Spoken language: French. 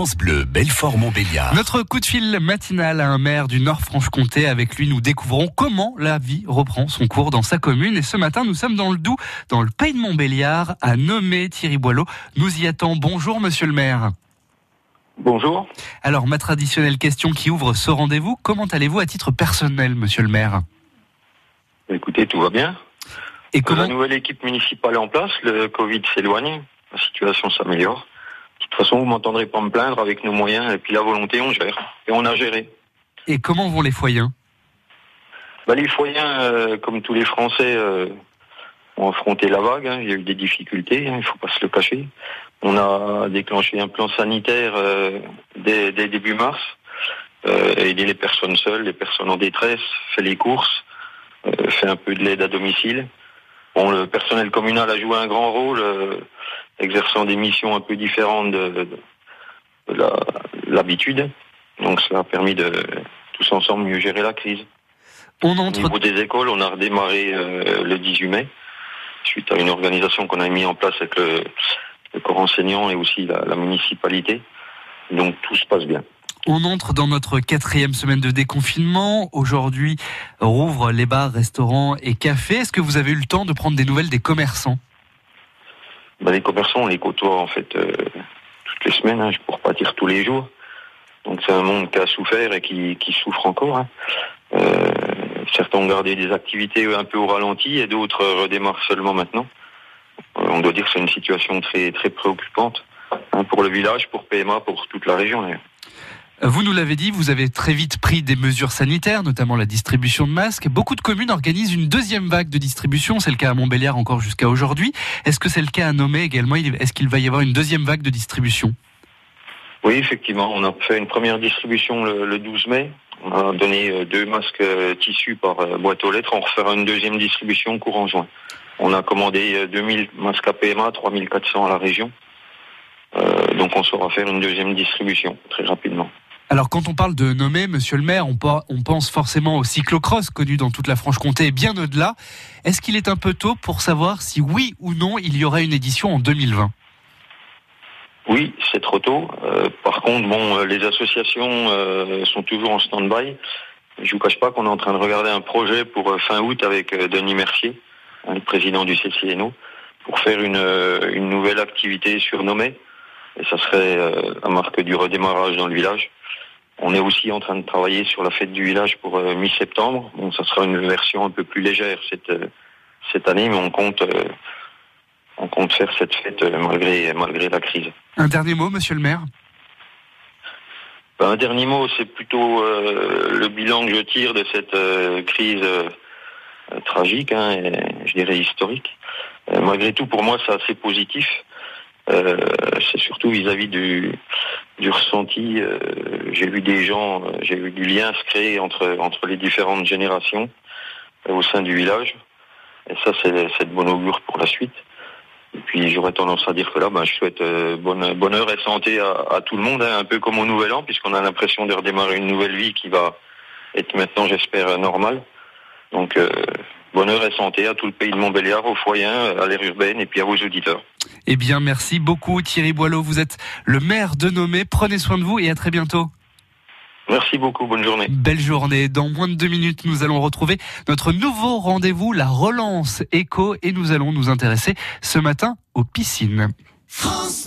France Bleu, Belfort-Montbéliard. Notre coup de fil matinal à un maire du Nord-Franche-Comté. Avec lui, nous découvrons comment la vie reprend son cours dans sa commune. Et ce matin, nous sommes dans le Doubs, dans le Pays de Montbéliard, à nommer Thierry Boileau. Nous y attendons. Bonjour, monsieur le maire. Bonjour. Alors, ma traditionnelle question qui ouvre ce rendez-vous, comment allez-vous à titre personnel, monsieur le maire? Écoutez, tout va bien. Et La comment? nouvelle équipe municipale est en place, le Covid s'éloigne, la situation s'améliore. De toute façon, vous m'entendrez pas me plaindre avec nos moyens et puis la volonté, on gère. Et on a géré. et comment vont les foyers? Bah, les foyers, euh, comme tous les Français, euh, ont affronté la vague. hein. Il y a eu des difficultés, hein, il faut pas se le cacher. On a déclenché un plan sanitaire euh, dès, dès début mars, aider les personnes seules, les personnes en détresse, fait les courses, fait un peu de l'aide à domicile. Bon, le personnel communal a joué un grand rôle, exerçant des missions un peu différentes de, de- de la- l'habitude. Donc ça a permis de tous ensemble mieux gérer la crise. On Au entre niveau des écoles, on a redémarré euh, le 18 mai, suite à une organisation qu'on a mis en place avec le, le corps enseignant et aussi la, la municipalité. Donc tout se passe bien. On entre dans notre quatrième semaine de déconfinement. Aujourd'hui, rouvre les bars, restaurants et cafés. Est-ce que vous avez eu le temps de prendre des nouvelles des commerçants? Ben, les commerçants, on les côtoie en fait euh, toutes les semaines, hein, pour pas dire tous les jours. Donc c'est un monde qui a souffert et qui, qui souffre encore. hein. Euh, certains ont gardé des activités un peu au ralenti et d'autres redémarrent seulement maintenant. Euh, on doit dire que c'est une situation très très préoccupante hein, pour le village, pour PMA, pour toute la région. Vous nous l'avez dit, vous avez très vite pris des mesures sanitaires, notamment la distribution de masques. Beaucoup de communes organisent une deuxième vague de distribution. C'est le cas à Montbéliard encore jusqu'à aujourd'hui. Est-ce que c'est le cas à Nomé également? Est-ce qu'il va y avoir une deuxième vague de distribution? Oui, effectivement, on a fait une première distribution le, le 12 mai. On a donné euh, deux masques euh, tissus par euh, boîte aux lettres. On refera une deuxième distribution courant juin. On a commandé euh, 2000 masques à PMA, 3400 à la région. Donc on saura faire une deuxième distribution très rapidement. Alors quand on parle de Nomé, monsieur le maire, on, pense forcément au cyclocross connu dans toute la Franche-Comté et bien au-delà. Est-ce qu'il est un peu tôt pour savoir si oui ou non il y aura une édition en 2020 Oui, c'est trop tôt. Euh, par contre, bon, euh, les associations euh, sont toujours en stand-by. Je vous cache pas qu'on est en train de regarder un projet pour fin août avec Denis Mercier, hein, le président du CCNO, pour faire une, nouvelle activité surnommée. Et ça serait à marque du redémarrage dans le village. On est aussi en train de travailler sur la fête du village pour euh, mi-septembre. Bon, ça sera une version un peu plus légère cette, euh, cette année, mais on compte, euh, on compte faire cette fête malgré, malgré la crise. Un dernier mot, monsieur le maire? Ben, un dernier mot, c'est plutôt le bilan que je tire de cette crise tragique, hein, et, je dirais historique. Malgré tout, pour moi, c'est assez positif. Euh, c'est surtout vis-à-vis du, du ressenti. euh, j'ai vu des gens, euh, j'ai vu du lien se créer entre, entre les différentes générations euh, au sein du village. Et ça, c'est de bon augure pour la suite. Et puis j'aurais tendance à dire que là, ben, je souhaite bonheur et santé à, tout le monde, hein, un peu comme au Nouvel An, puisqu'on a l'impression de redémarrer une nouvelle vie qui va être maintenant, j'espère, normale. Donc bonheur et santé à tout le pays de Montbéliard, aux foyens, à l'ère urbaine et puis à vos auditeurs. Eh bien, merci beaucoup Thierry Boileau. Vous êtes le maire de Nomé. Prenez soin de vous et à très bientôt. Merci beaucoup, bonne journée. Belle journée. Dans moins de deux minutes, nous allons retrouver notre nouveau rendez-vous, la relance éco, et nous allons nous intéresser ce matin aux piscines.